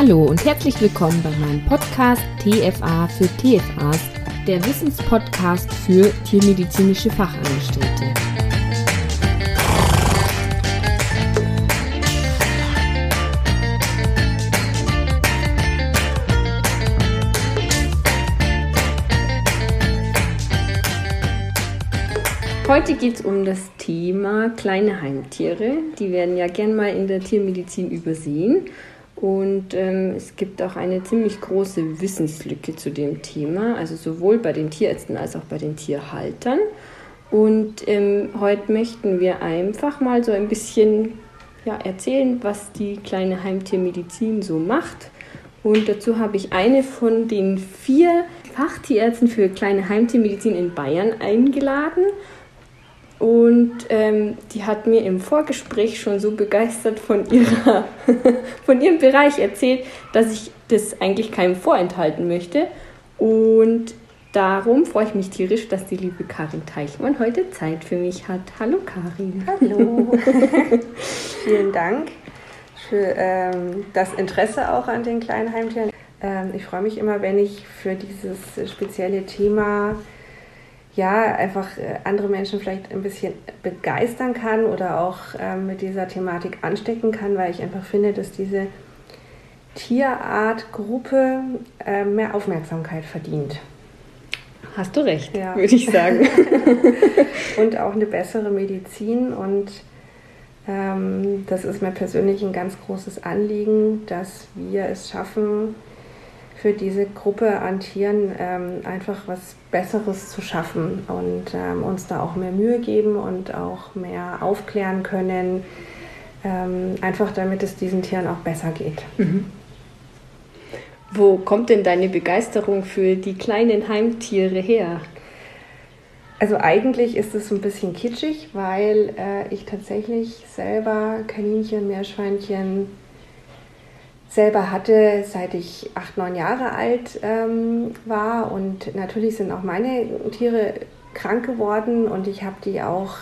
Hallo und herzlich willkommen bei meinem Podcast TFA für TFAs, der Wissenspodcast für tiermedizinische Fachangestellte. Heute geht es um das Thema kleine Heimtiere. Die werden ja gern mal in der Tiermedizin übersehen. Und ähm, es gibt auch eine ziemlich große Wissenslücke zu dem Thema, also sowohl bei den Tierärzten als auch bei den Tierhaltern. Und ähm, heute möchten wir einfach mal so ein bisschen ja, erzählen, was die kleine Heimtiermedizin so macht. Und dazu habe ich eine von den vier Fachtierärzten für kleine Heimtiermedizin in Bayern eingeladen. Und ähm, die hat mir im Vorgespräch schon so begeistert von, ihrer, von ihrem Bereich erzählt, dass ich das eigentlich keinem vorenthalten möchte. Und darum freue ich mich tierisch, dass die liebe Karin Teichmann heute Zeit für mich hat. Hallo Karin. Hallo. Vielen Dank für ähm, das Interesse auch an den kleinen Heimtieren. Ähm, ich freue mich immer, wenn ich für dieses spezielle Thema ja, einfach äh, andere Menschen vielleicht ein bisschen begeistern kann oder auch ähm, mit dieser Thematik anstecken kann, weil ich einfach finde, dass diese Tierartgruppe äh, mehr Aufmerksamkeit verdient. Hast du recht, ja. würde ich sagen. und auch eine bessere Medizin und ähm, das ist mir persönlich ein ganz großes Anliegen, dass wir es schaffen, für diese Gruppe an Tieren ähm, einfach was Besseres zu schaffen und ähm, uns da auch mehr Mühe geben und auch mehr aufklären können, ähm, einfach damit es diesen Tieren auch besser geht. Mhm. Wo kommt denn deine Begeisterung für die kleinen Heimtiere her? Also eigentlich ist es ein bisschen kitschig, weil äh, ich tatsächlich selber Kaninchen, Meerschweinchen, selber hatte, seit ich acht, neun Jahre alt ähm, war. Und natürlich sind auch meine Tiere krank geworden und ich habe die auch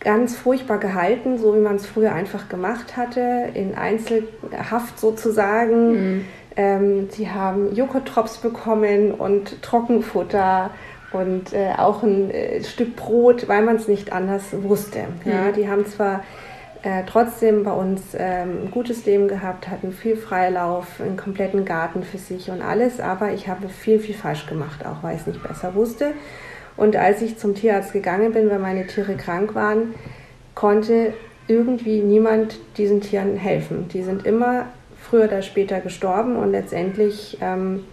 ganz furchtbar gehalten, so wie man es früher einfach gemacht hatte, in Einzelhaft sozusagen. Mhm. Ähm, sie haben Joghurttrops bekommen und Trockenfutter und äh, auch ein äh, Stück Brot, weil man es nicht anders wusste. Ja, mhm. Die haben zwar äh, trotzdem bei uns ähm, ein gutes Leben gehabt, hatten viel Freilauf, einen kompletten Garten für sich und alles, aber ich habe viel, viel falsch gemacht, auch weil ich es nicht besser wusste. Und als ich zum Tierarzt gegangen bin, weil meine Tiere krank waren, konnte irgendwie niemand diesen Tieren helfen. Die sind immer früher oder später gestorben und letztendlich ähm,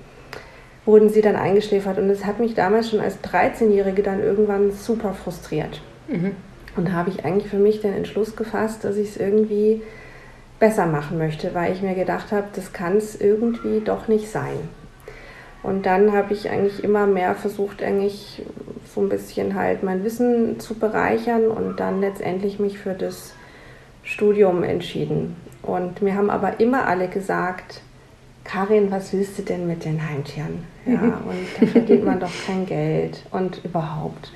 wurden sie dann eingeschläfert. Und es hat mich damals schon als 13-Jährige dann irgendwann super frustriert. Mhm. Und da habe ich eigentlich für mich den Entschluss gefasst, dass ich es irgendwie besser machen möchte, weil ich mir gedacht habe, das kann es irgendwie doch nicht sein. Und dann habe ich eigentlich immer mehr versucht, eigentlich so ein bisschen halt mein Wissen zu bereichern und dann letztendlich mich für das Studium entschieden. Und mir haben aber immer alle gesagt, Karin, was willst du denn mit den Heimtieren? Ja, und da verdient man doch kein Geld und überhaupt.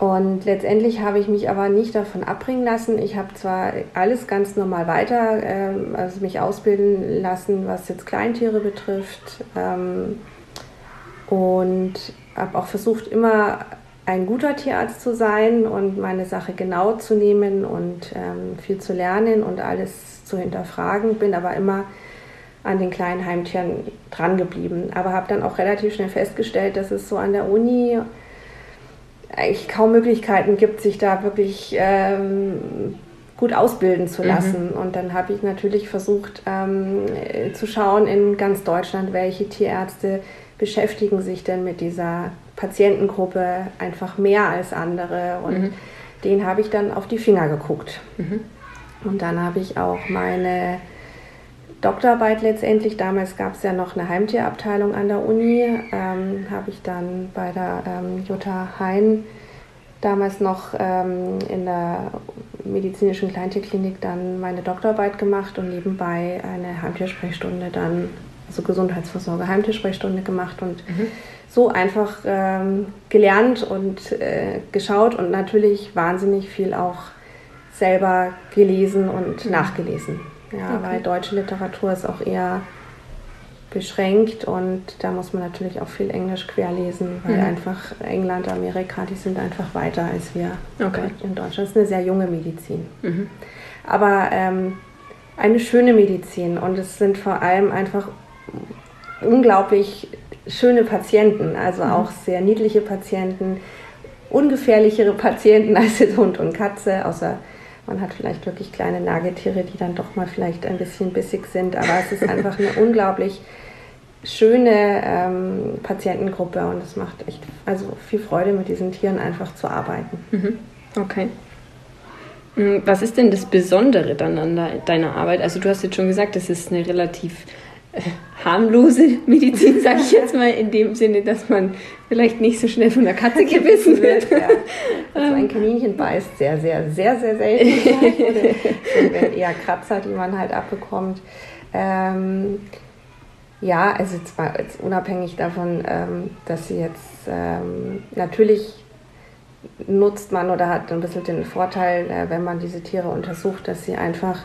Und letztendlich habe ich mich aber nicht davon abbringen lassen. Ich habe zwar alles ganz normal weiter, ähm, also mich ausbilden lassen, was jetzt Kleintiere betrifft. Ähm, und habe auch versucht, immer ein guter Tierarzt zu sein und meine Sache genau zu nehmen und ähm, viel zu lernen und alles zu hinterfragen. Bin aber immer an den kleinen Heimtieren dran geblieben. Aber habe dann auch relativ schnell festgestellt, dass es so an der Uni eigentlich kaum Möglichkeiten gibt, sich da wirklich ähm, gut ausbilden zu mhm. lassen. Mhm. Und dann habe ich natürlich versucht ähm, zu schauen in ganz Deutschland, welche Tierärzte beschäftigen sich denn mit dieser Patientengruppe einfach mehr als andere. Und mhm. den habe ich dann auf die Finger geguckt. Mhm. Und dann habe ich auch meine Doktorarbeit letztendlich, damals gab es ja noch eine Heimtierabteilung an der Uni, ähm, habe ich dann bei der ähm, Jutta Hein damals noch ähm, in der medizinischen Kleintierklinik dann meine Doktorarbeit gemacht und nebenbei eine Heimtiersprechstunde dann, also Gesundheitsvorsorge, Heimtiersprechstunde gemacht und mhm. so einfach ähm, gelernt und äh, geschaut und natürlich wahnsinnig viel auch selber gelesen und mhm. nachgelesen. Ja, okay. weil deutsche Literatur ist auch eher beschränkt und da muss man natürlich auch viel Englisch querlesen, weil mhm. einfach England, Amerika, die sind einfach weiter als wir okay. in Deutschland. Das ist eine sehr junge Medizin. Mhm. Aber ähm, eine schöne Medizin und es sind vor allem einfach unglaublich schöne Patienten, also mhm. auch sehr niedliche Patienten, ungefährlichere Patienten als jetzt Hund und Katze, außer man hat vielleicht wirklich kleine Nagetiere, die dann doch mal vielleicht ein bisschen bissig sind, aber es ist einfach eine unglaublich schöne ähm, Patientengruppe und es macht echt also viel Freude, mit diesen Tieren einfach zu arbeiten. Mhm. Okay. Hm, was ist denn das Besondere dann an deiner Arbeit? Also du hast jetzt schon gesagt, das ist eine relativ harmlose Medizin, sage ich jetzt mal, in dem Sinne, dass man vielleicht nicht so schnell von der Katze gebissen wird. Ja. Also ein Kaninchen beißt sehr, sehr, sehr, sehr selten. Es sind eher Kratzer, die man halt abbekommt. Ähm, ja, also zwar jetzt unabhängig davon, ähm, dass sie jetzt ähm, natürlich nutzt man oder hat ein bisschen den Vorteil, äh, wenn man diese Tiere untersucht, dass sie einfach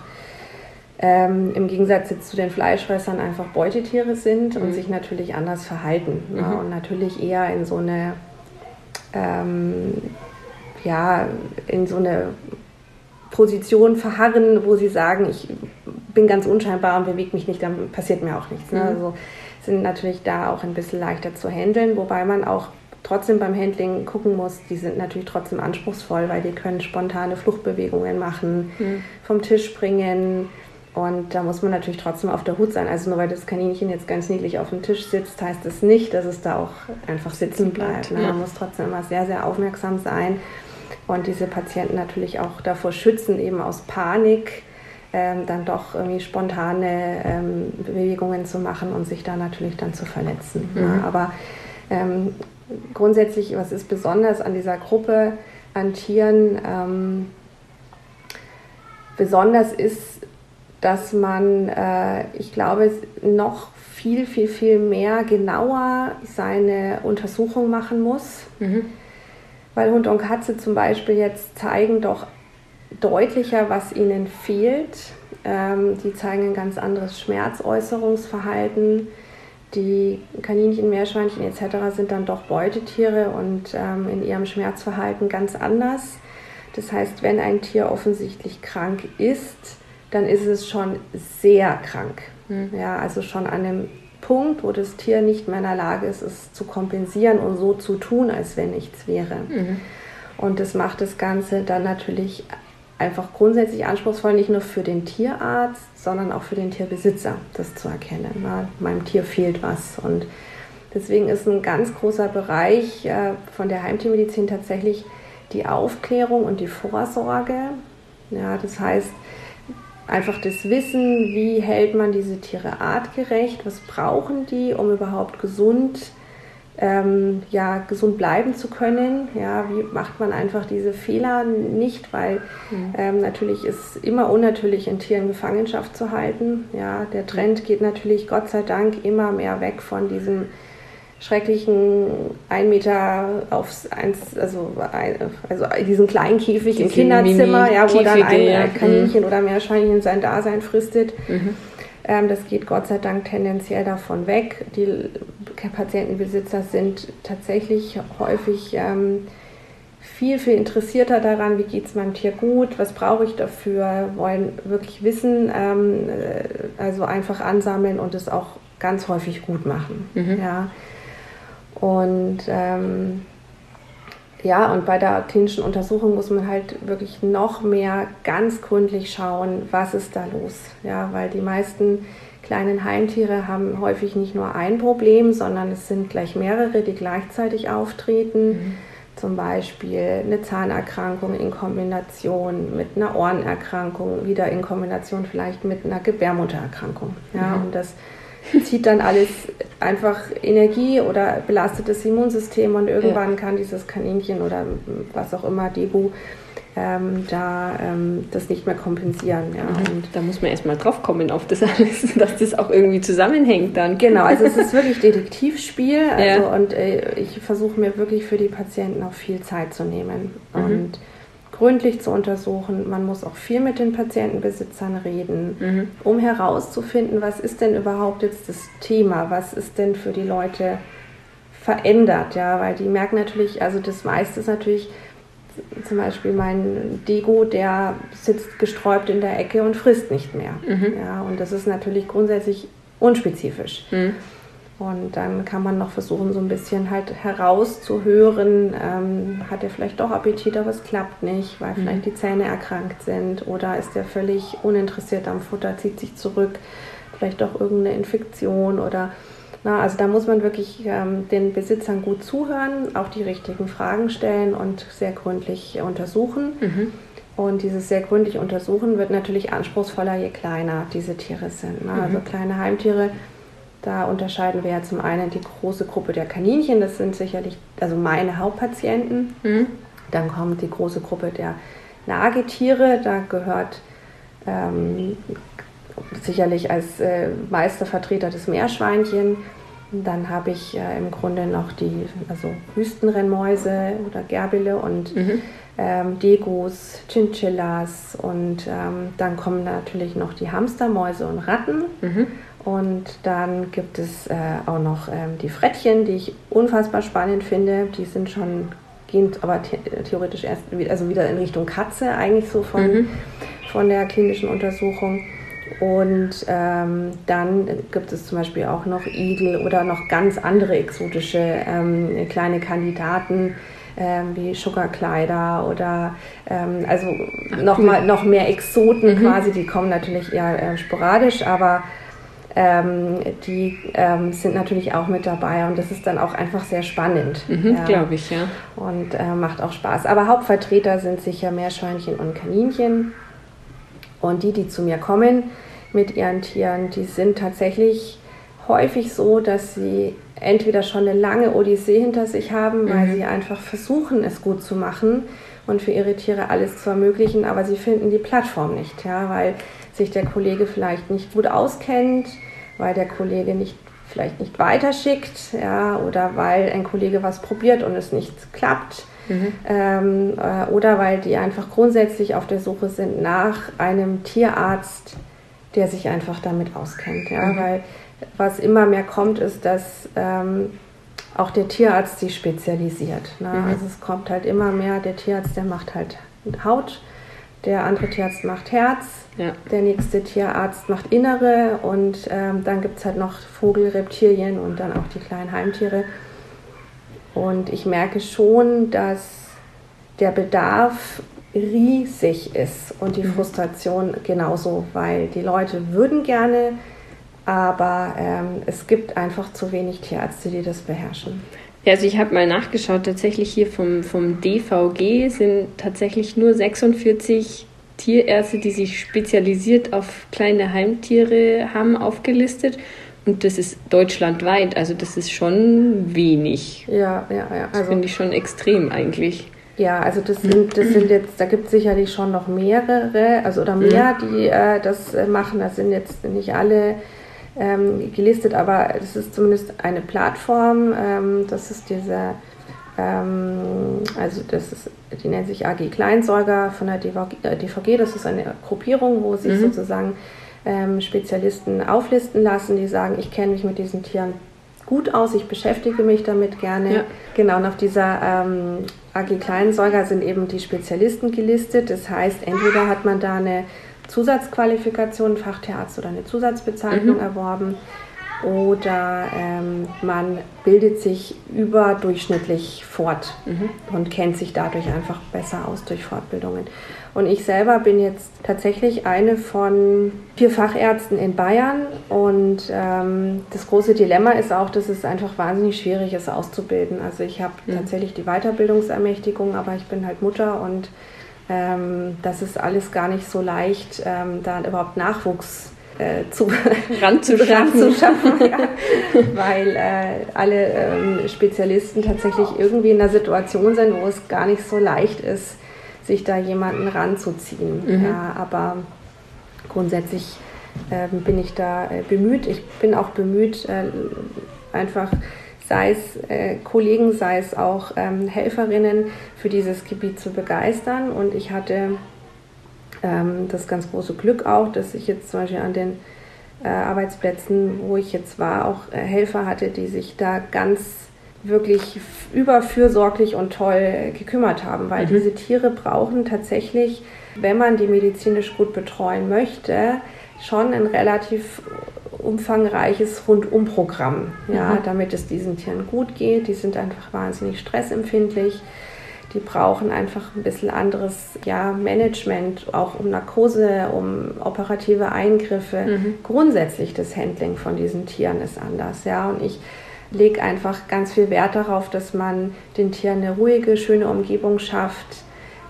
ähm, im Gegensatz jetzt zu den Fleischfressern einfach Beutetiere sind und mhm. sich natürlich anders verhalten. Mhm. Ja, und natürlich eher in so eine, ähm, ja, in so eine Position verharren, wo sie sagen, ich bin ganz unscheinbar und bewege mich nicht, dann passiert mir auch nichts. Ne? Mhm. Also sind natürlich da auch ein bisschen leichter zu handeln, wobei man auch trotzdem beim Handling gucken muss, die sind natürlich trotzdem anspruchsvoll, weil die können spontane Fluchtbewegungen machen, mhm. vom Tisch springen, und da muss man natürlich trotzdem auf der Hut sein. Also nur weil das Kaninchen jetzt ganz niedlich auf dem Tisch sitzt, heißt das nicht, dass es da auch einfach sitzen bleibt. Ne? Man muss trotzdem immer sehr, sehr aufmerksam sein und diese Patienten natürlich auch davor schützen, eben aus Panik ähm, dann doch irgendwie spontane ähm, Bewegungen zu machen und sich da natürlich dann zu verletzen. Mhm. Ne? Aber ähm, grundsätzlich, was ist besonders an dieser Gruppe an Tieren? Ähm, besonders ist, dass man, äh, ich glaube, noch viel, viel, viel mehr genauer seine Untersuchung machen muss. Mhm. Weil Hund und Katze zum Beispiel jetzt zeigen doch deutlicher, was ihnen fehlt. Ähm, die zeigen ein ganz anderes Schmerzäußerungsverhalten. Die Kaninchen, Meerschweinchen etc. sind dann doch Beutetiere und ähm, in ihrem Schmerzverhalten ganz anders. Das heißt, wenn ein Tier offensichtlich krank ist, dann ist es schon sehr krank. Mhm. Ja, also schon an einem Punkt, wo das Tier nicht mehr in der Lage ist, es zu kompensieren und so zu tun, als wenn nichts wäre. Mhm. Und das macht das Ganze dann natürlich einfach grundsätzlich anspruchsvoll, nicht nur für den Tierarzt, sondern auch für den Tierbesitzer, das zu erkennen. Na, meinem Tier fehlt was. Und deswegen ist ein ganz großer Bereich äh, von der Heimtiermedizin tatsächlich die Aufklärung und die Vorsorge. Ja, das heißt, einfach das Wissen, wie hält man diese Tiere artgerecht, was brauchen die, um überhaupt gesund, ähm, ja, gesund bleiben zu können. Ja, wie macht man einfach diese Fehler nicht, weil mhm. ähm, natürlich ist immer unnatürlich, in Gefangenschaft zu halten. Ja, der Trend geht natürlich Gott sei Dank immer mehr weg von diesem schrecklichen ein Meter aufs eins, also, also diesen kleinen Käfig im Kinderzimmer, ja, wo dann ein ja. Kaninchen mhm. oder Meerschweinchen sein Dasein fristet. Mhm. Ähm, das geht Gott sei Dank tendenziell davon weg. Die Patientenbesitzer sind tatsächlich häufig ähm, viel, viel interessierter daran, wie geht es meinem Tier gut, was brauche ich dafür, wollen wirklich wissen, ähm, äh, also einfach ansammeln und es auch ganz häufig gut machen. Mhm. Ja. Und ähm, ja, und bei der klinischen Untersuchung muss man halt wirklich noch mehr ganz gründlich schauen, was ist da los. Ja, weil die meisten kleinen Heimtiere haben häufig nicht nur ein Problem, sondern es sind gleich mehrere, die gleichzeitig auftreten. Mhm. Zum Beispiel eine Zahnerkrankung in Kombination mit einer Ohrenerkrankung, wieder in Kombination vielleicht mit einer Gebärmuttererkrankung. Ja, mhm. und das zieht dann alles einfach Energie oder belastet das Immunsystem und irgendwann ja. kann dieses Kaninchen oder was auch immer, Debu, ähm, da ähm, das nicht mehr kompensieren. Ja. Mhm. Und da muss man erstmal drauf kommen auf das alles, dass das auch irgendwie zusammenhängt dann. Genau, also es ist wirklich Detektivspiel also, ja. und äh, ich versuche mir wirklich für die Patienten auch viel Zeit zu nehmen. Mhm. Und gründlich zu untersuchen. Man muss auch viel mit den Patientenbesitzern reden, mhm. um herauszufinden, was ist denn überhaupt jetzt das Thema, was ist denn für die Leute verändert, ja, weil die merken natürlich, also das meiste ist natürlich zum Beispiel mein Dego, der sitzt gesträubt in der Ecke und frisst nicht mehr. Mhm. Ja, und das ist natürlich grundsätzlich unspezifisch. Mhm. Und dann kann man noch versuchen, so ein bisschen halt herauszuhören, ähm, hat er vielleicht doch Appetit, aber es klappt nicht, weil mhm. vielleicht die Zähne erkrankt sind oder ist er völlig uninteressiert am Futter, zieht sich zurück, vielleicht doch irgendeine Infektion oder na, also da muss man wirklich ähm, den Besitzern gut zuhören, auch die richtigen Fragen stellen und sehr gründlich untersuchen. Mhm. Und dieses sehr gründlich untersuchen wird natürlich anspruchsvoller, je kleiner diese Tiere sind. Ne? Also mhm. Also kleine Heimtiere da unterscheiden wir ja zum einen die große Gruppe der Kaninchen, das sind sicherlich also meine Hauptpatienten. Mhm. Dann kommt die große Gruppe der Nagetiere, da gehört ähm, sicherlich als äh, Meistervertreter das Meerschweinchen. Dann habe ich äh, im Grunde noch die also Wüstenrennmäuse oder Gerbile und mhm. ähm, Degos, Chinchillas und ähm, dann kommen natürlich noch die Hamstermäuse und Ratten. Mhm. Und dann gibt es äh, auch noch ähm, die Frettchen, die ich unfassbar spannend finde. Die sind schon, gehen aber the theoretisch erst also wieder in Richtung Katze, eigentlich so von, mhm. von der klinischen Untersuchung. Und ähm, dann gibt es zum Beispiel auch noch Igel oder noch ganz andere exotische ähm, kleine Kandidaten. Ähm, wie Sugarkleider oder ähm, also noch, mal, noch mehr Exoten mhm. quasi, die kommen natürlich eher äh, sporadisch, aber ähm, die ähm, sind natürlich auch mit dabei und das ist dann auch einfach sehr spannend. Mhm, ja. Glaube ich, ja. Und äh, macht auch Spaß. Aber Hauptvertreter sind sicher Meerschweinchen und Kaninchen. Und die, die zu mir kommen mit ihren Tieren, die sind tatsächlich häufig so, dass sie entweder schon eine lange Odyssee hinter sich haben, weil mhm. sie einfach versuchen, es gut zu machen und für ihre Tiere alles zu ermöglichen, aber sie finden die Plattform nicht, ja, weil sich der Kollege vielleicht nicht gut auskennt, weil der Kollege nicht vielleicht nicht weiterschickt, ja, oder weil ein Kollege was probiert und es nicht klappt. Mhm. Ähm, äh, oder weil die einfach grundsätzlich auf der Suche sind nach einem Tierarzt, der sich einfach damit auskennt. Ja? Mhm. Weil was immer mehr kommt, ist, dass ähm, auch der Tierarzt sich spezialisiert. Ne? Mhm. Also es kommt halt immer mehr, der Tierarzt, der macht halt Haut, der andere Tierarzt macht Herz, ja. der nächste Tierarzt macht Innere und ähm, dann gibt es halt noch Vogel, Reptilien und dann auch die kleinen Heimtiere. Und ich merke schon, dass der Bedarf riesig ist und die mhm. Frustration genauso, weil die Leute würden gerne, aber ähm, es gibt einfach zu wenig Tierärzte, die das beherrschen. Also ich habe mal nachgeschaut, tatsächlich hier vom, vom DVG sind tatsächlich nur 46 Tierärzte, die sich spezialisiert auf kleine Heimtiere haben, aufgelistet. Und das ist deutschlandweit, also das ist schon wenig. Ja, ja, ja. Das also, finde ich schon extrem eigentlich. Ja, also das sind, das sind jetzt, da gibt es sicherlich schon noch mehrere, also oder mehr, die äh, das äh, machen. Das sind jetzt nicht alle ähm, gelistet, aber es ist zumindest eine Plattform. Ähm, das ist diese, ähm, also das ist, die nennt sich AG Kleinsäuger von der DVG. Äh, das ist eine Gruppierung, wo sich mhm. sozusagen ähm, Spezialisten auflisten lassen, die sagen, ich kenne mich mit diesen Tieren gut aus, ich beschäftige mich damit gerne. Ja. Genau, und auf dieser ähm, AG Kleinsäuger sind eben die Spezialisten gelistet. Das heißt, entweder hat man da eine Zusatzqualifikation, Fachtierarzt oder eine Zusatzbezeichnung mhm. erworben. Oder ähm, man bildet sich überdurchschnittlich fort mhm. und kennt sich dadurch einfach besser aus durch Fortbildungen. Und ich selber bin jetzt tatsächlich eine von vier Fachärzten in Bayern. Und ähm, das große Dilemma ist auch, dass es einfach wahnsinnig schwierig ist, auszubilden. Also ich habe mhm. tatsächlich die Weiterbildungsermächtigung, aber ich bin halt Mutter und ähm, das ist alles gar nicht so leicht, ähm, da überhaupt Nachwuchs äh, zu, ranzuschaffen, ranzuschaffen ja. weil äh, alle ähm, Spezialisten tatsächlich irgendwie in einer Situation sind, wo es gar nicht so leicht ist, sich da jemanden ranzuziehen. Mhm. Ja, aber grundsätzlich äh, bin ich da äh, bemüht. Ich bin auch bemüht, äh, einfach sei es äh, Kollegen, sei es auch ähm, Helferinnen für dieses Gebiet zu begeistern. Und ich hatte ähm, das ganz große Glück auch, dass ich jetzt zum Beispiel an den äh, Arbeitsplätzen, wo ich jetzt war, auch äh, Helfer hatte, die sich da ganz wirklich überfürsorglich und toll gekümmert haben, weil mhm. diese Tiere brauchen tatsächlich, wenn man die medizinisch gut betreuen möchte, schon ein relativ umfangreiches Rundumprogramm, ja, mhm. damit es diesen Tieren gut geht. Die sind einfach wahnsinnig stressempfindlich. Die brauchen einfach ein bisschen anderes ja, Management, auch um Narkose, um operative Eingriffe. Mhm. Grundsätzlich das Handling von diesen Tieren ist anders. Ja, und ich lege einfach ganz viel Wert darauf, dass man den Tieren eine ruhige, schöne Umgebung schafft,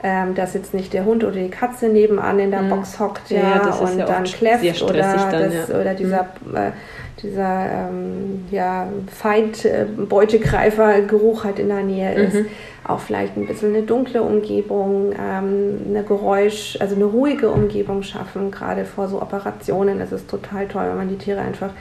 ähm, dass jetzt nicht der Hund oder die Katze nebenan in der mhm. Box hockt ja, ja und ja dann kläfft oder, dann, das, ja. oder dieser, mhm. äh, dieser ähm, ja, Feind, äh, halt in der Nähe ist. Mhm. Auch vielleicht ein bisschen eine dunkle Umgebung, ähm, eine Geräusch, also eine ruhige Umgebung schaffen, gerade vor so Operationen. Es ist total toll, wenn man die Tiere einfach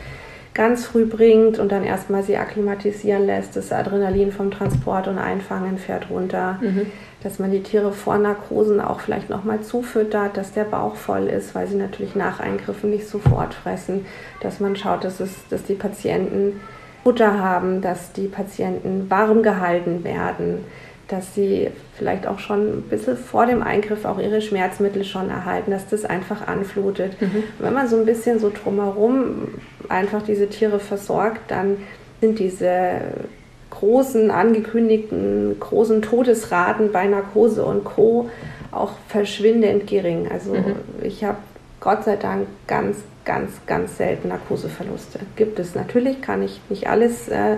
ganz früh bringt und dann erstmal sie akklimatisieren lässt. Das Adrenalin vom Transport und Einfangen fährt runter. Mhm. Dass man die Tiere vor Narkosen auch vielleicht nochmal zufüttert, dass der Bauch voll ist, weil sie natürlich nach Eingriffen nicht sofort fressen. Dass man schaut, dass, es, dass die Patienten Futter haben, dass die Patienten warm gehalten werden dass sie vielleicht auch schon ein bisschen vor dem Eingriff auch ihre Schmerzmittel schon erhalten, dass das einfach anflutet. Mhm. Wenn man so ein bisschen so drumherum einfach diese Tiere versorgt, dann sind diese großen angekündigten großen Todesraten bei Narkose und Co. auch verschwindend gering. Also mhm. ich habe Gott sei Dank ganz, ganz, ganz selten Narkoseverluste. Gibt es natürlich, kann ich nicht alles äh,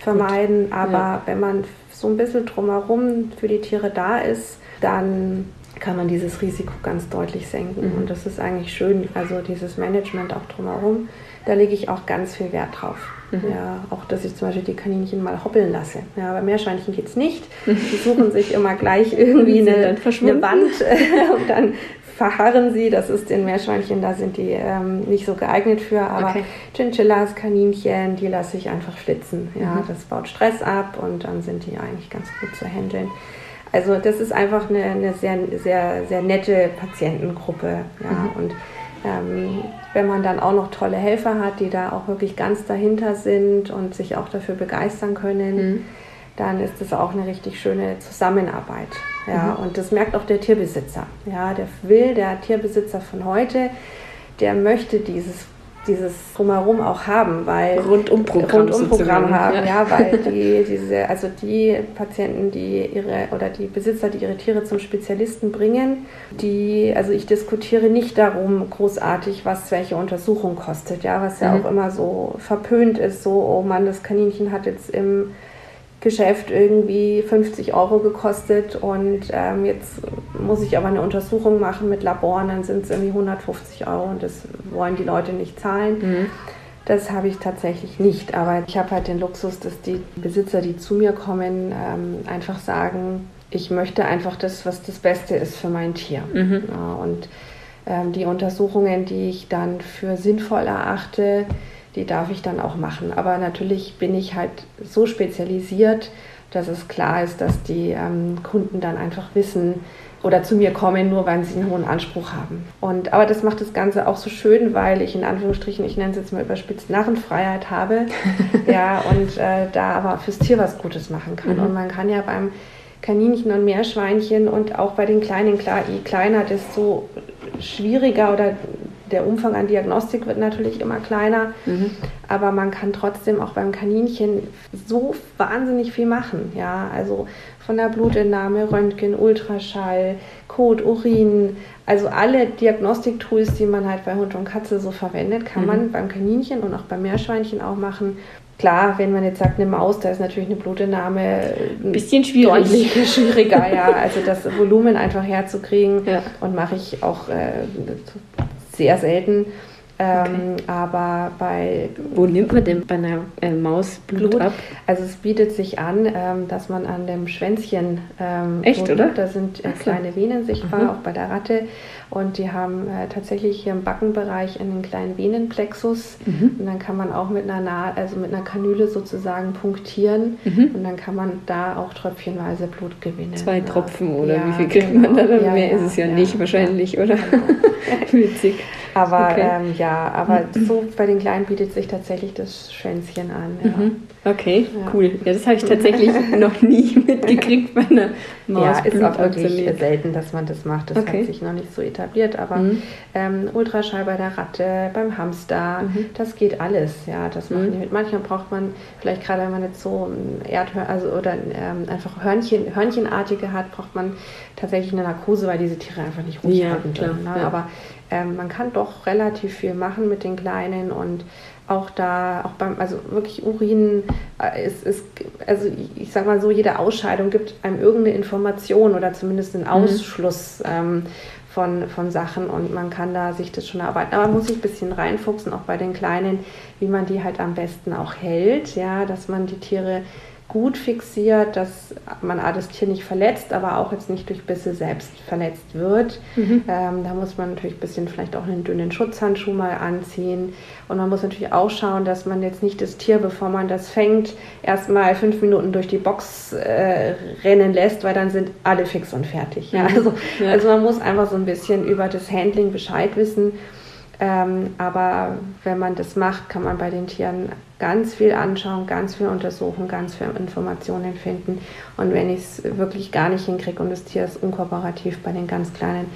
vermeiden, Gut. aber ja. wenn man so ein bisschen drumherum für die Tiere da ist, dann kann man dieses Risiko ganz deutlich senken. Mhm. Und das ist eigentlich schön, also dieses Management auch drumherum, da lege ich auch ganz viel Wert drauf. Mhm. Ja, auch, dass ich zum Beispiel die Kaninchen mal hoppeln lasse. Ja, bei Meerschweinchen geht es nicht. Die suchen sich immer gleich irgendwie eine, eine Wand und dann verharren sie. Das ist den Meerschweinchen, da sind die ähm, nicht so geeignet für. Aber okay. Chinchillas, Kaninchen, die lasse ich einfach flitzen. Ja, mhm. das baut Stress ab und dann sind die eigentlich ganz gut zu handeln. Also das ist einfach eine, eine sehr, sehr, sehr nette Patientengruppe. Ja, mhm. und ähm, wenn man dann auch noch tolle Helfer hat, die da auch wirklich ganz dahinter sind und sich auch dafür begeistern können, mhm. Dann ist das auch eine richtig schöne Zusammenarbeit. Ja, mhm. Und das merkt auch der Tierbesitzer. Ja, der will, der Tierbesitzer von heute, der möchte dieses dieses drumherum auch haben, weil Rundumprogramm, Rundumprogramm haben, ja. ja. weil die diese also die Patienten, die ihre oder die Besitzer, die ihre Tiere zum Spezialisten bringen, die also ich diskutiere nicht darum großartig, was welche Untersuchung kostet, ja, was ja mhm. auch immer so verpönt ist, so oh Mann, das Kaninchen hat jetzt im Geschäft irgendwie 50 Euro gekostet und ähm, jetzt muss ich aber eine Untersuchung machen mit Laboren, dann sind es irgendwie 150 Euro und das wollen die Leute nicht zahlen. Mhm. Das habe ich tatsächlich nicht, aber ich habe halt den Luxus, dass die Besitzer, die zu mir kommen, ähm, einfach sagen, ich möchte einfach das, was das Beste ist für mein Tier. Mhm. Ja, und ähm, die Untersuchungen, die ich dann für sinnvoll erachte, die darf ich dann auch machen. Aber natürlich bin ich halt so spezialisiert, dass es klar ist, dass die ähm, Kunden dann einfach wissen oder zu mir kommen, nur weil sie einen hohen Anspruch haben. Und, aber das macht das Ganze auch so schön, weil ich in Anführungsstrichen, ich nenne es jetzt mal überspitzt, Narrenfreiheit habe. ja, und äh, da aber fürs Tier was Gutes machen kann. Mhm. Und man kann ja beim Kaninchen und Meerschweinchen und auch bei den Kleinen, klar, je kleiner, desto schwieriger oder der Umfang an Diagnostik wird natürlich immer kleiner, mhm. aber man kann trotzdem auch beim Kaninchen so wahnsinnig viel machen. Ja, also von der Blutentnahme, Röntgen, Ultraschall, Kot, Urin, also alle Diagnostiktools, die man halt bei Hund und Katze so verwendet, kann mhm. man beim Kaninchen und auch beim Meerschweinchen auch machen. Klar, wenn man jetzt sagt, eine Maus, da ist natürlich eine Blutentnahme ein bisschen schwierig. deutlich schwieriger, ja. Also das Volumen einfach herzukriegen ja. und mache ich auch äh, sehr selten. Ähm, okay. Aber bei. Wo nimmt man denn bei einer äh, Maus Blut, Blut, ab? Also es bietet sich an, ähm, dass man an dem Schwänzchen. Ähm, Echt, oder? Da sind äh, kleine Venen sichtbar, mhm. auch bei der Ratte. Und die haben äh, tatsächlich hier im Backenbereich einen kleinen Venenplexus. Mhm. Und dann kann man auch mit einer Naht, also mit einer Kanüle sozusagen punktieren. Mhm. Und dann kann man da auch tröpfchenweise Blut gewinnen. Zwei Tropfen oder ja, wie viel kriegt genau. man da? Mehr ja, ist es ja, nicht wahrscheinlich, oder? Genau. Witzig. Aber okay. ähm, ja, aber so bei den Kleinen bietet sich tatsächlich das Schwänzchen an. Ja. Mhm. Okay, ja. cool. Ja, das habe ich tatsächlich noch nie mitgekriegt bei einer Maus. Ja, ist auch wirklich selten, dass man das macht. Das okay. hat sich noch nicht so etabliert. Aber mhm. ähm, Ultraschall bei der Ratte, beim Hamster, mhm. das geht alles. Ja, das machen mhm. die mit. Manchmal braucht man vielleicht gerade, wenn man jetzt so ein Erdhör also oder ähm, einfach Hörnchen, Hörnchenartige hat, braucht man tatsächlich eine Narkose, weil diese Tiere einfach nicht ruhig ja, halten können. Ne? Aber ähm, man kann doch relativ viel machen mit den Kleinen und auch da, auch beim, also wirklich Urin äh, ist, ist also ich, sag mal so, jede Ausscheidung gibt einem irgendeine Information oder zumindest einen mhm. Ausschluss mhm. ähm, von, von Sachen und man kann da sich das schon erarbeiten. Aber man muss sich ein bisschen reinfuchsen, auch bei den Kleinen, wie man die halt am besten auch hält, ja, dass man die Tiere gut fixiert, dass man A, das Tier nicht verletzt, aber auch jetzt nicht durch Bisse selbst verletzt wird. Mhm. Ähm, da muss man natürlich ein bisschen vielleicht auch einen dünnen Schutzhandschuh mal anziehen. Und man muss natürlich auch schauen, dass man jetzt nicht das Tier, bevor man das fängt, erstmal fünf Minuten durch die Box äh, rennen lässt, weil dann sind alle fix und fertig. Ja? Mhm. Also, ja. also man muss einfach so ein bisschen über das Handling Bescheid wissen. Ähm, aber wenn man das macht, kann man bei den Tieren ganz viel anschauen, ganz viel untersuchen, ganz viel Informationen finden. Und wenn ich es wirklich gar nicht hinkriege und das Tier ist unkooperativ bei den ganz Kleinen,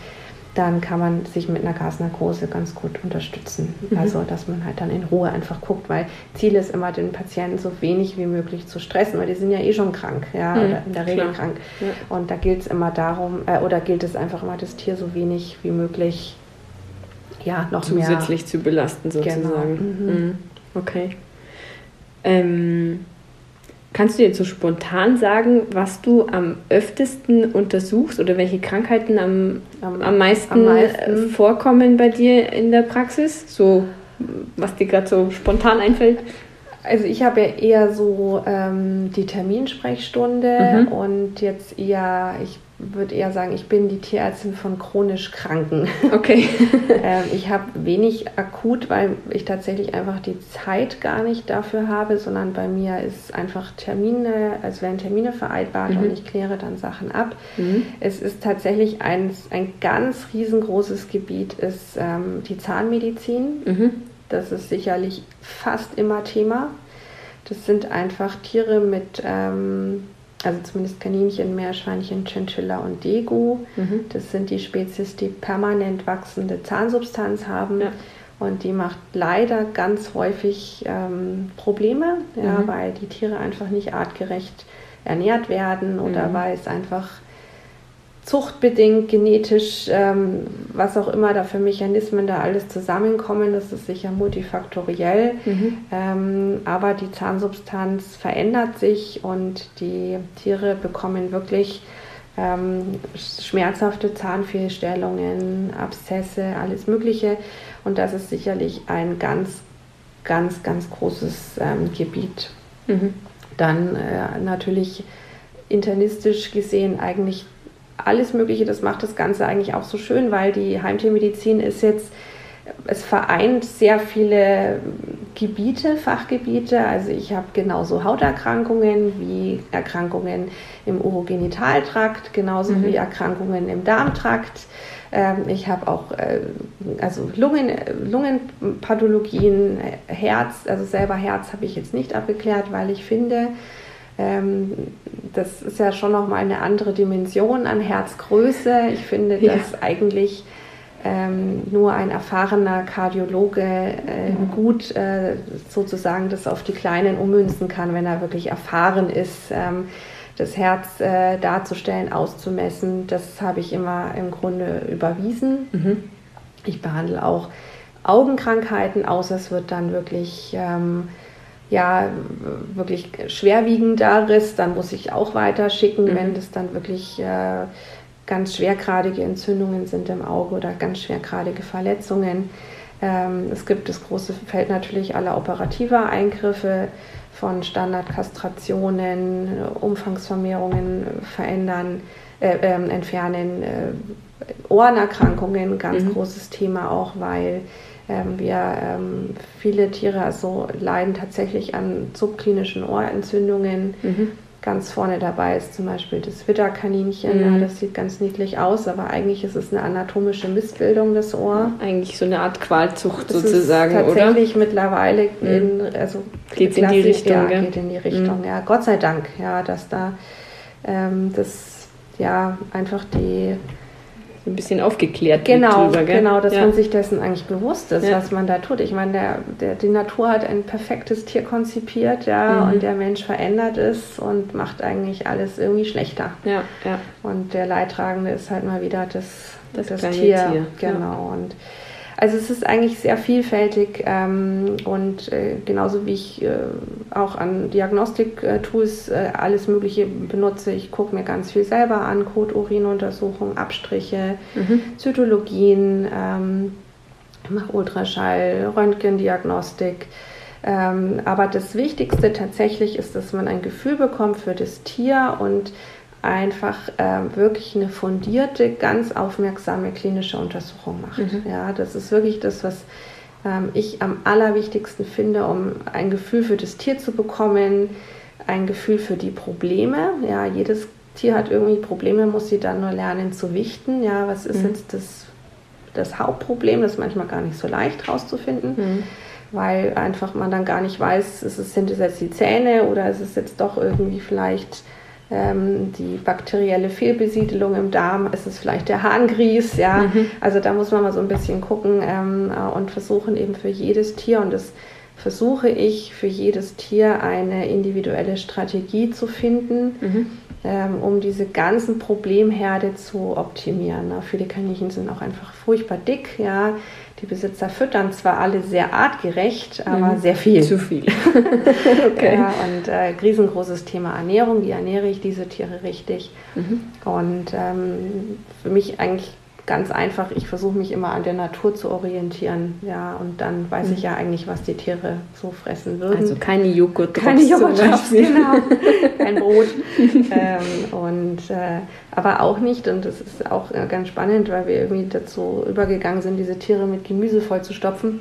dann kann man sich mit einer Gasnarkose ganz gut unterstützen. Mhm. Also, dass man halt dann in Ruhe einfach guckt, weil Ziel ist immer, den Patienten so wenig wie möglich zu stressen, weil die sind ja eh schon krank, ja, mhm. oder in der Regel Klar. krank. Ja. Und da gilt es immer darum, äh, oder gilt es einfach immer, das Tier so wenig wie möglich ja, noch zusätzlich mehr. zu belasten sozusagen. Genau. Mhm. Okay. Ähm, kannst du jetzt so spontan sagen, was du am öftesten untersuchst oder welche Krankheiten am, am, am, meisten, am meisten, vorkommen bei dir in der Praxis? So, was dir gerade so spontan einfällt? Also ich habe ja eher so ähm, die Terminsprechstunde mhm. und jetzt eher, ich würde eher sagen, ich bin die Tierärztin von chronisch Kranken. Okay. ähm, ich habe wenig akut, weil ich tatsächlich einfach die Zeit gar nicht dafür habe, sondern bei mir ist einfach Termine, also werden Termine vereinbart mhm. und ich kläre dann Sachen ab. Mhm. Es ist tatsächlich ein, ein ganz riesengroßes Gebiet, ist ähm, die Zahnmedizin. Mhm. Das ist sicherlich fast immer Thema. Das sind einfach Tiere mit ähm, also zumindest Kaninchen, Meerschweinchen, Chinchilla und Degu. Mhm. Das sind die Spezies, die permanent wachsende Zahnsubstanz haben. Ja. Und die macht leider ganz häufig ähm, Probleme, ja, mhm. weil die Tiere einfach nicht artgerecht ernährt werden oder mhm. weil es einfach zuchtbedingt, genetisch, ähm, was auch immer da für Mechanismen da alles zusammenkommen. Das ist sicher multifaktoriell. Mhm. Ähm, aber die Zahnsubstanz verändert sich und die Tiere bekommen wirklich ähm, schmerzhafte Zahnfehlstellungen, Abszesse, alles Mögliche. Und das ist sicherlich ein ganz, ganz, ganz großes ähm, Gebiet. Mhm. Dann äh, natürlich internistisch gesehen eigentlich alles Mögliche. Das macht das Ganze eigentlich auch so schön, weil die Heimtiermedizin ist jetzt, es vereint sehr viele Gebiete, Fachgebiete. Also ich habe genauso Hauterkrankungen wie Erkrankungen im Urogenitaltrakt, genauso mhm. wie Erkrankungen im Darmtrakt. Ähm, ich habe auch äh, also Lungen, Lungenpathologien, Herz, also selber Herz habe ich jetzt nicht abgeklärt, weil ich finde, das ist ja schon nochmal eine andere Dimension an Herzgröße. Ich finde, ja. dass eigentlich ähm, nur ein erfahrener Kardiologe äh, mhm. gut äh, sozusagen das auf die Kleinen ummünzen kann, wenn er wirklich erfahren ist. Ähm, das Herz äh, darzustellen, auszumessen, das habe ich immer im Grunde überwiesen. Mhm. Ich behandle auch Augenkrankheiten, außer es wird dann wirklich ähm, ja wirklich schwerwiegender Riss, dann muss ich auch weiter schicken, mhm. wenn das dann wirklich äh, ganz schwergradige Entzündungen sind im Auge oder ganz schwergradige Verletzungen. Ähm, es gibt das große Feld natürlich aller operativer Eingriffe von Standardkastrationen, Umfangsvermehrungen verändern, äh, äh, entfernen, Ohrenerkrankungen, ganz mhm. großes Thema auch, weil ähm, wir ähm, viele Tiere also leiden tatsächlich an subklinischen Ohrentzündungen. Mhm. Ganz vorne dabei ist zum Beispiel das Witterkaninchen. Mhm. Ja, das sieht ganz niedlich aus, aber eigentlich ist es eine anatomische Missbildung des Ohr. Eigentlich so eine Art Qualzucht das sozusagen, ist tatsächlich oder? mittlerweile mhm. in, also geht in die Richtung. Ja, gell? geht in die Richtung. Mhm. Ja, Gott sei Dank, ja, dass da ähm, das ja einfach die ein bisschen aufgeklärt genau, drüber, gell? Genau, dass ja. man sich dessen eigentlich bewusst ist, ja. was man da tut. Ich meine, der, der, die Natur hat ein perfektes Tier konzipiert, ja, mhm. und der Mensch verändert es und macht eigentlich alles irgendwie schlechter. Ja, ja. Und der Leidtragende ist halt mal wieder das, das, das Tier. Tier. Genau. Ja. Und also es ist eigentlich sehr vielfältig ähm, und äh, genauso wie ich äh, auch an Diagnostik-Tools äh, alles Mögliche benutze. Ich gucke mir ganz viel selber an, Kot-Urin-Untersuchungen, Abstriche, mhm. Zytologien, ähm, mache Ultraschall, Röntgendiagnostik. Ähm, aber das Wichtigste tatsächlich ist, dass man ein Gefühl bekommt für das Tier und einfach äh, wirklich eine fundierte, ganz aufmerksame klinische Untersuchung macht. Mhm. Ja, das ist wirklich das, was ähm, ich am allerwichtigsten finde, um ein Gefühl für das Tier zu bekommen, ein Gefühl für die Probleme. Ja, jedes Tier hat irgendwie Probleme, muss sie dann nur lernen zu wichten. Ja, was ist mhm. jetzt das, das Hauptproblem? Das ist manchmal gar nicht so leicht herauszufinden. Mhm weil einfach man dann gar nicht weiß, ist es, sind es jetzt die Zähne oder ist es jetzt doch irgendwie vielleicht die bakterielle Fehlbesiedelung im Darm, ist es vielleicht der Harngries, ja. Mhm. Also da muss man mal so ein bisschen gucken ähm, äh, und versuchen eben für jedes Tier und das versuche ich für jedes Tier eine individuelle Strategie zu finden, mhm. ähm, um diese ganzen Problemherde zu optimieren. Na, viele Kaninchen sind auch einfach furchtbar dick, ja. Die Besitzer füttern zwar alle sehr artgerecht, aber mhm. sehr viel. Zu viel. okay. Ja, und äh, riesengroßes Thema Ernährung. Wie ernähre ich diese Tiere richtig? Mhm. Und ähm, für mich eigentlich ganz einfach, ich versuche mich immer an der Natur zu orientieren, ja, und dann weiß mhm. ich ja eigentlich, was die Tiere so fressen würden. Also keine Joghurt, keine Joghurt, genau, kein Brot ähm, und äh, aber auch nicht und das ist auch äh, ganz spannend, weil wir irgendwie dazu übergegangen sind, diese Tiere mit Gemüse vollzustopfen.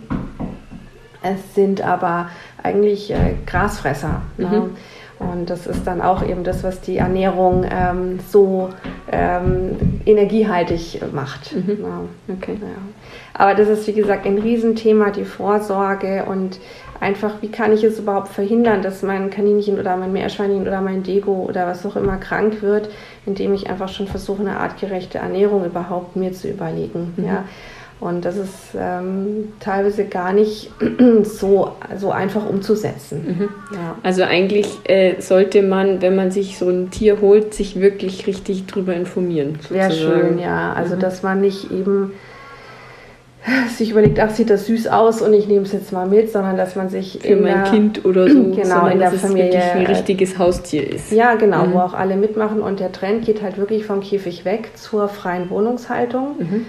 Es sind aber eigentlich äh, Grasfresser. Ne? Mhm. Ne? Und das ist dann auch eben das, was die Ernährung ähm, so ähm, energiehaltig macht. Mhm. Ja. Okay. Ja. Aber das ist, wie gesagt, ein Riesenthema, die Vorsorge und einfach, wie kann ich es überhaupt verhindern, dass mein Kaninchen oder mein Meerschweinchen oder mein Dego oder was auch immer krank wird, indem ich einfach schon versuche, eine artgerechte Ernährung überhaupt mir zu überlegen. Mhm. Ja. Und das ist ähm, teilweise gar nicht so, so einfach umzusetzen. Mhm. Ja. Also eigentlich äh, sollte man, wenn man sich so ein Tier holt, sich wirklich richtig drüber informieren. Wäre schön, ja. Also mhm. dass man nicht eben sich überlegt, ach, sieht das süß aus und ich nehme es jetzt mal mit, sondern dass man sich für mein der, Kind oder so, genau, in der Familie ein richtiges Haustier ist. Ja, genau, mhm. wo auch alle mitmachen und der Trend geht halt wirklich vom Käfig weg zur freien Wohnungshaltung. Mhm.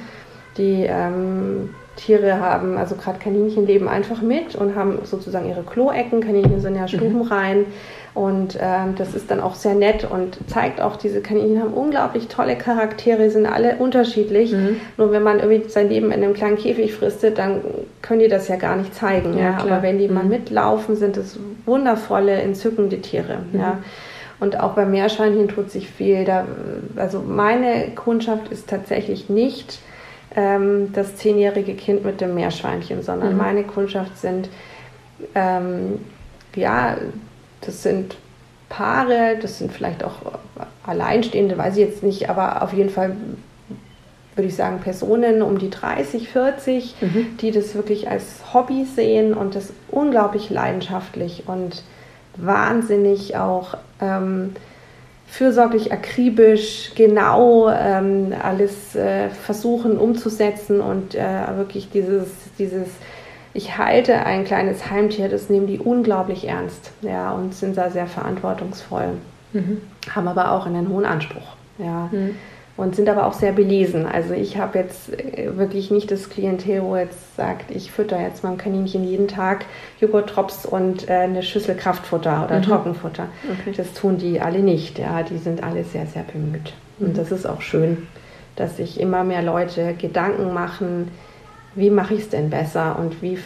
Die ähm, Tiere haben, also gerade Kaninchen leben einfach mit und haben sozusagen ihre Kloecken. Kaninchen sind ja mhm. stubenrein. Mhm. Und ähm, das ist dann auch sehr nett und zeigt auch, diese Kaninchen haben unglaublich tolle Charaktere, sind alle unterschiedlich. Mhm. Nur wenn man irgendwie sein Leben in einem kleinen Käfig fristet, dann können die das ja gar nicht zeigen. Ja, ja? Aber wenn die mhm. mal mitlaufen, sind es wundervolle, entzückende Tiere. Mhm. Ja? Und auch bei Meerschweinchen tut sich viel. Da, also meine Kundschaft ist tatsächlich nicht ähm, das zehnjährige Kind mit dem Meerschweinchen, sondern mhm. meine Kundschaft sind, ähm, ja, das sind Paare, das sind vielleicht auch Alleinstehende, weiß ich jetzt nicht, aber auf jeden Fall würde ich sagen, Personen um die 30, 40, mhm. die das wirklich als Hobby sehen und das unglaublich leidenschaftlich und wahnsinnig auch ähm, fürsorglich, akribisch, genau ähm, alles äh, versuchen umzusetzen und äh, wirklich dieses, dieses, ich halte ein kleines Heimtier, das nehmen die unglaublich ernst ja, und sind da sehr verantwortungsvoll, mhm. haben aber auch einen hohen Anspruch. Ja. Mhm. Und sind aber auch sehr belesen. Also ich habe jetzt äh, wirklich nicht das Klientel, wo jetzt sagt, ich fütter jetzt meinem Kaninchen jeden Tag Joghurt-Drops und äh, eine Schüssel Kraftfutter oder mhm. Trockenfutter. Okay. Das tun die alle nicht. Ja, die sind alle sehr, sehr bemüht. Mhm. Und das ist auch schön, dass sich immer mehr Leute Gedanken machen, wie mache ich es denn besser und wie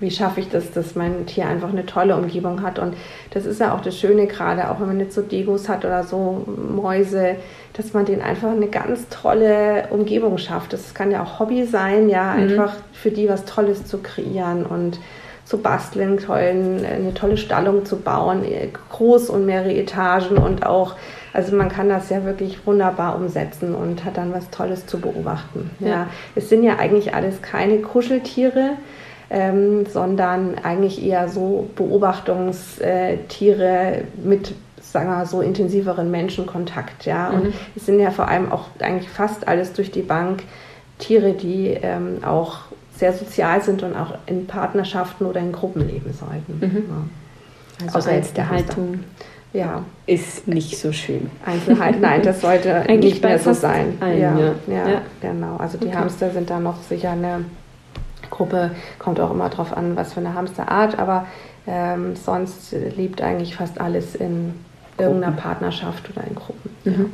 wie schaffe ich das, dass mein Tier einfach eine tolle Umgebung hat. Und das ist ja auch das Schöne gerade, auch wenn man jetzt so Degos hat oder so Mäuse, dass man denen einfach eine ganz tolle Umgebung schafft. Das kann ja auch Hobby sein, ja, mhm. einfach für die was Tolles zu kreieren und zu basteln, tollen, eine tolle Stallung zu bauen, groß und mehrere Etagen und auch, also man kann das ja wirklich wunderbar umsetzen und hat dann was Tolles zu beobachten. Ja. ja. Es sind ja eigentlich alles keine Kuscheltiere, ähm, sondern eigentlich eher so Beobachtungstiere mit sagen wir so intensiveren Menschenkontakt. Ja? Und mhm. es sind ja vor allem auch eigentlich fast alles durch die Bank Tiere, die ähm, auch sehr sozial sind und auch in Partnerschaften oder in Gruppen leben sollten. Mhm. Ja. Also Außer jetzt der Haltung. Ja. Ist nicht so schön. Einzelheit, nein, das sollte nicht mehr so sein. Allen, ja, ja. ja, genau. Also die okay. Hamster sind da noch sicher eine Gruppe, kommt auch immer darauf an, was für eine Hamsterart, aber ähm, sonst lebt eigentlich fast alles in irgendeiner Partnerschaft oder in Gruppen. Mhm.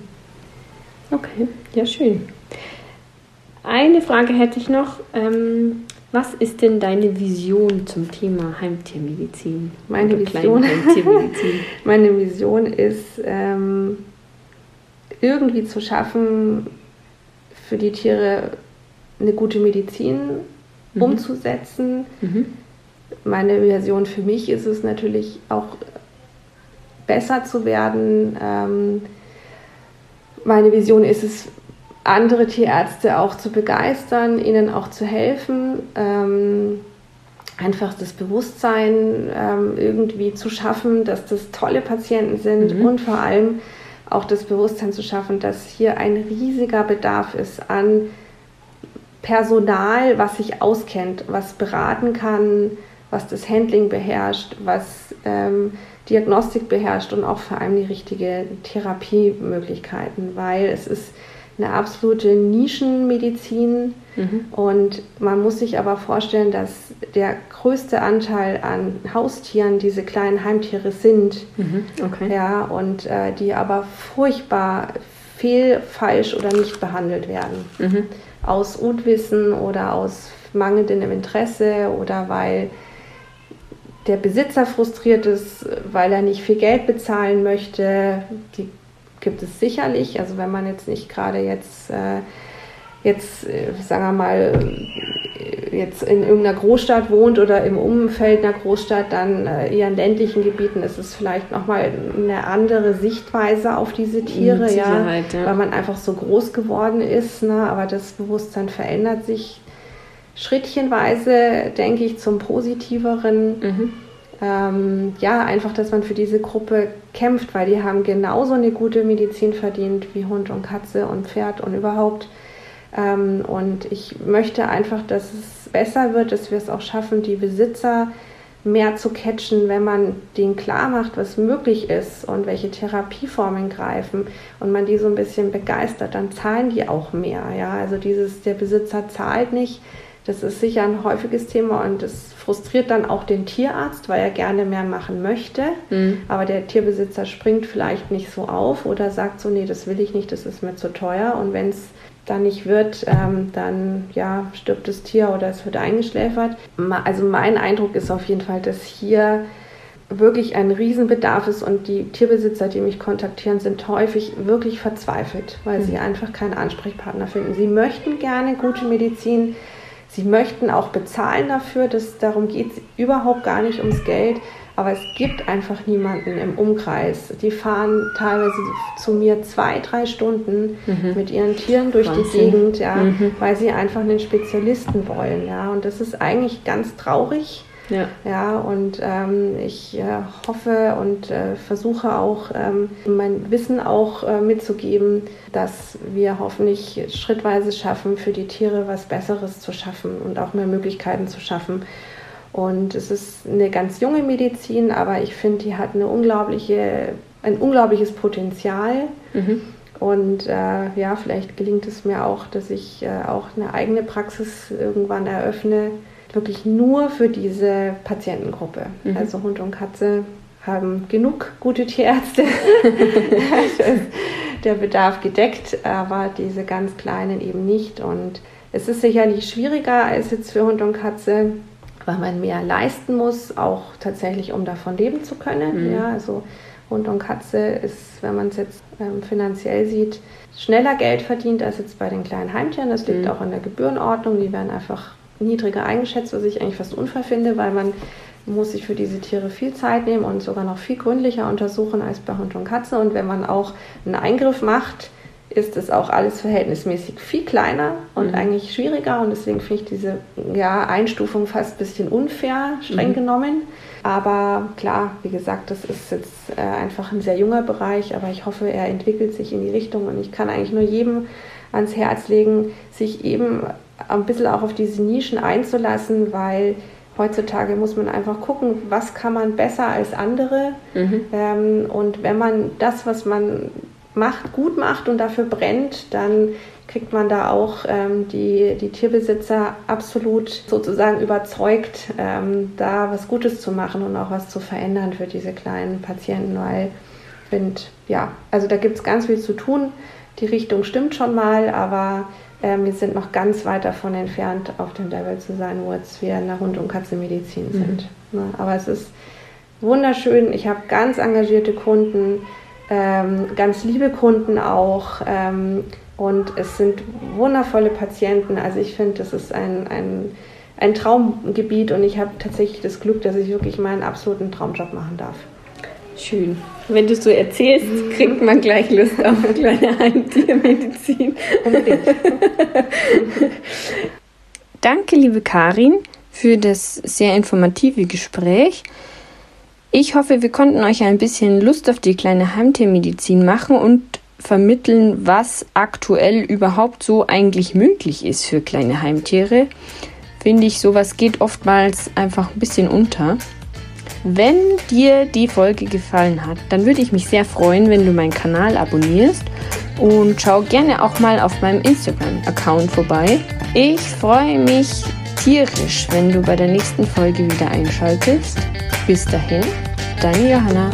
Okay, ja, schön. Eine Frage hätte ich noch. Ähm, was ist denn deine Vision zum Thema Heimtiermedizin? Meine Vision, meine Vision ist, ähm, irgendwie zu schaffen, für die Tiere eine gute Medizin mhm. umzusetzen. Mhm. Meine Version für mich ist es natürlich auch besser zu werden. Ähm, meine Vision ist es, andere Tierärzte auch zu begeistern, ihnen auch zu helfen, ähm, einfach das Bewusstsein ähm, irgendwie zu schaffen, dass das tolle Patienten sind mhm. und vor allem auch das Bewusstsein zu schaffen, dass hier ein riesiger Bedarf ist an Personal, was sich auskennt, was beraten kann, was das Handling beherrscht, was ähm, Diagnostik beherrscht und auch vor allem die richtige Therapiemöglichkeiten, weil es ist eine absolute Nischenmedizin mhm. und man muss sich aber vorstellen, dass der größte Anteil an Haustieren diese kleinen Heimtiere sind, mhm. okay. ja, und äh, die aber furchtbar fehl, falsch oder nicht behandelt werden. Mhm aus Unwissen oder aus mangelndem Interesse oder weil der Besitzer frustriert ist, weil er nicht viel Geld bezahlen möchte. Die gibt es sicherlich. Also wenn man jetzt nicht gerade jetzt, äh, jetzt äh, sagen wir mal, jetzt in irgendeiner Großstadt wohnt oder im Umfeld einer Großstadt, dann äh, eher in ländlichen Gebieten ist es vielleicht nochmal eine andere Sichtweise auf diese Tiere, ja, ja, weil man einfach so groß geworden ist. Ne? Aber das Bewusstsein verändert sich schrittchenweise, denke ich, zum Positiveren. Mhm. Ähm, ja, einfach, dass man für diese Gruppe kämpft, weil die haben genauso eine gute Medizin verdient wie Hund und Katze und Pferd und überhaupt. Ähm, und ich möchte einfach, dass es besser wird, dass wir es auch schaffen, die Besitzer mehr zu catchen, wenn man denen klar macht, was möglich ist und welche Therapieformen greifen und man die so ein bisschen begeistert, dann zahlen die auch mehr. Ja? Also dieses, der Besitzer zahlt nicht, das ist sicher ein häufiges Thema und das frustriert dann auch den Tierarzt, weil er gerne mehr machen möchte. Mhm. Aber der Tierbesitzer springt vielleicht nicht so auf oder sagt so, nee, das will ich nicht, das ist mir zu teuer. Und wenn es dann nicht wird, ähm, dann ja, stirbt das Tier oder es wird eingeschläfert. Also mein Eindruck ist auf jeden Fall, dass hier wirklich ein Riesenbedarf ist und die Tierbesitzer, die mich kontaktieren, sind häufig wirklich verzweifelt, weil mhm. sie einfach keinen Ansprechpartner finden. Sie möchten gerne gute Medizin, sie möchten auch bezahlen dafür, dass, darum geht es überhaupt gar nicht ums Geld, aber es gibt einfach niemanden im Umkreis. Die fahren teilweise zu mir zwei, drei Stunden mhm. mit ihren Tieren durch Wahnsinn. die Gegend, ja, mhm. weil sie einfach einen Spezialisten wollen. Ja. Und das ist eigentlich ganz traurig. Ja. ja, und ähm, ich äh, hoffe und äh, versuche auch ähm, mein Wissen auch äh, mitzugeben, dass wir hoffentlich schrittweise schaffen, für die Tiere was Besseres zu schaffen und auch mehr Möglichkeiten zu schaffen. Und es ist eine ganz junge Medizin, aber ich finde, die hat eine unglaubliche, ein unglaubliches Potenzial. Mhm. Und äh, ja, vielleicht gelingt es mir auch, dass ich äh, auch eine eigene Praxis irgendwann eröffne, wirklich nur für diese Patientengruppe. Mhm. Also Hund und Katze haben genug gute Tierärzte. der Bedarf gedeckt, aber diese ganz kleinen eben nicht. Und es ist sicherlich schwieriger als jetzt für Hund und Katze, weil man mehr leisten muss, auch tatsächlich, um davon leben zu können. Mhm. Ja, also Hund und Katze ist, wenn man es jetzt ähm, finanziell sieht, schneller Geld verdient als jetzt bei den kleinen Heimtieren. Das liegt mhm. auch in der Gebührenordnung. Die werden einfach niedriger eingeschätzt, was ich eigentlich fast unfair finde, weil man muss sich für diese Tiere viel Zeit nehmen und sogar noch viel gründlicher untersuchen als bei Hund und Katze. Und wenn man auch einen Eingriff macht, ist es auch alles verhältnismäßig viel kleiner und mhm. eigentlich schwieriger. Und deswegen finde ich diese ja, Einstufung fast ein bisschen unfair, streng mhm. genommen. Aber klar, wie gesagt, das ist jetzt äh, einfach ein sehr junger Bereich, aber ich hoffe, er entwickelt sich in die Richtung. Und ich kann eigentlich nur jedem ans Herz legen, sich eben ein bisschen auch auf diese Nischen einzulassen, weil heutzutage muss man einfach gucken, was kann man besser als andere. Mhm. Ähm, und wenn man das, was man macht, gut macht und dafür brennt, dann kriegt man da auch ähm, die, die Tierbesitzer absolut sozusagen überzeugt, ähm, da was Gutes zu machen und auch was zu verändern für diese kleinen Patienten, weil ich finde, ja, also da gibt es ganz viel zu tun. Die Richtung stimmt schon mal, aber ähm, wir sind noch ganz weit davon entfernt, auf dem Level zu sein, wo jetzt wir in der Hund- und Katzenmedizin sind. Mhm. Aber es ist wunderschön. Ich habe ganz engagierte Kunden, ganz liebe Kunden auch. Ähm, und es sind wundervolle Patienten. Also ich finde, das ist ein, ein, ein Traumgebiet und ich habe tatsächlich das Glück, dass ich wirklich meinen absoluten Traumjob machen darf. Schön. Wenn du so erzählst, kriegt man gleich Lust auf eine kleine Heimtiermedizin. Danke, liebe Karin, für das sehr informative Gespräch. Ich hoffe, wir konnten euch ein bisschen Lust auf die kleine Heimtiermedizin machen und vermitteln, was aktuell überhaupt so eigentlich möglich ist für kleine Heimtiere. Finde ich, sowas geht oftmals einfach ein bisschen unter. Wenn dir die Folge gefallen hat, dann würde ich mich sehr freuen, wenn du meinen Kanal abonnierst und schau gerne auch mal auf meinem Instagram-Account vorbei. Ich freue mich tierisch, wenn du bei der nächsten Folge wieder einschaltest. Bis dahin, deine Johanna.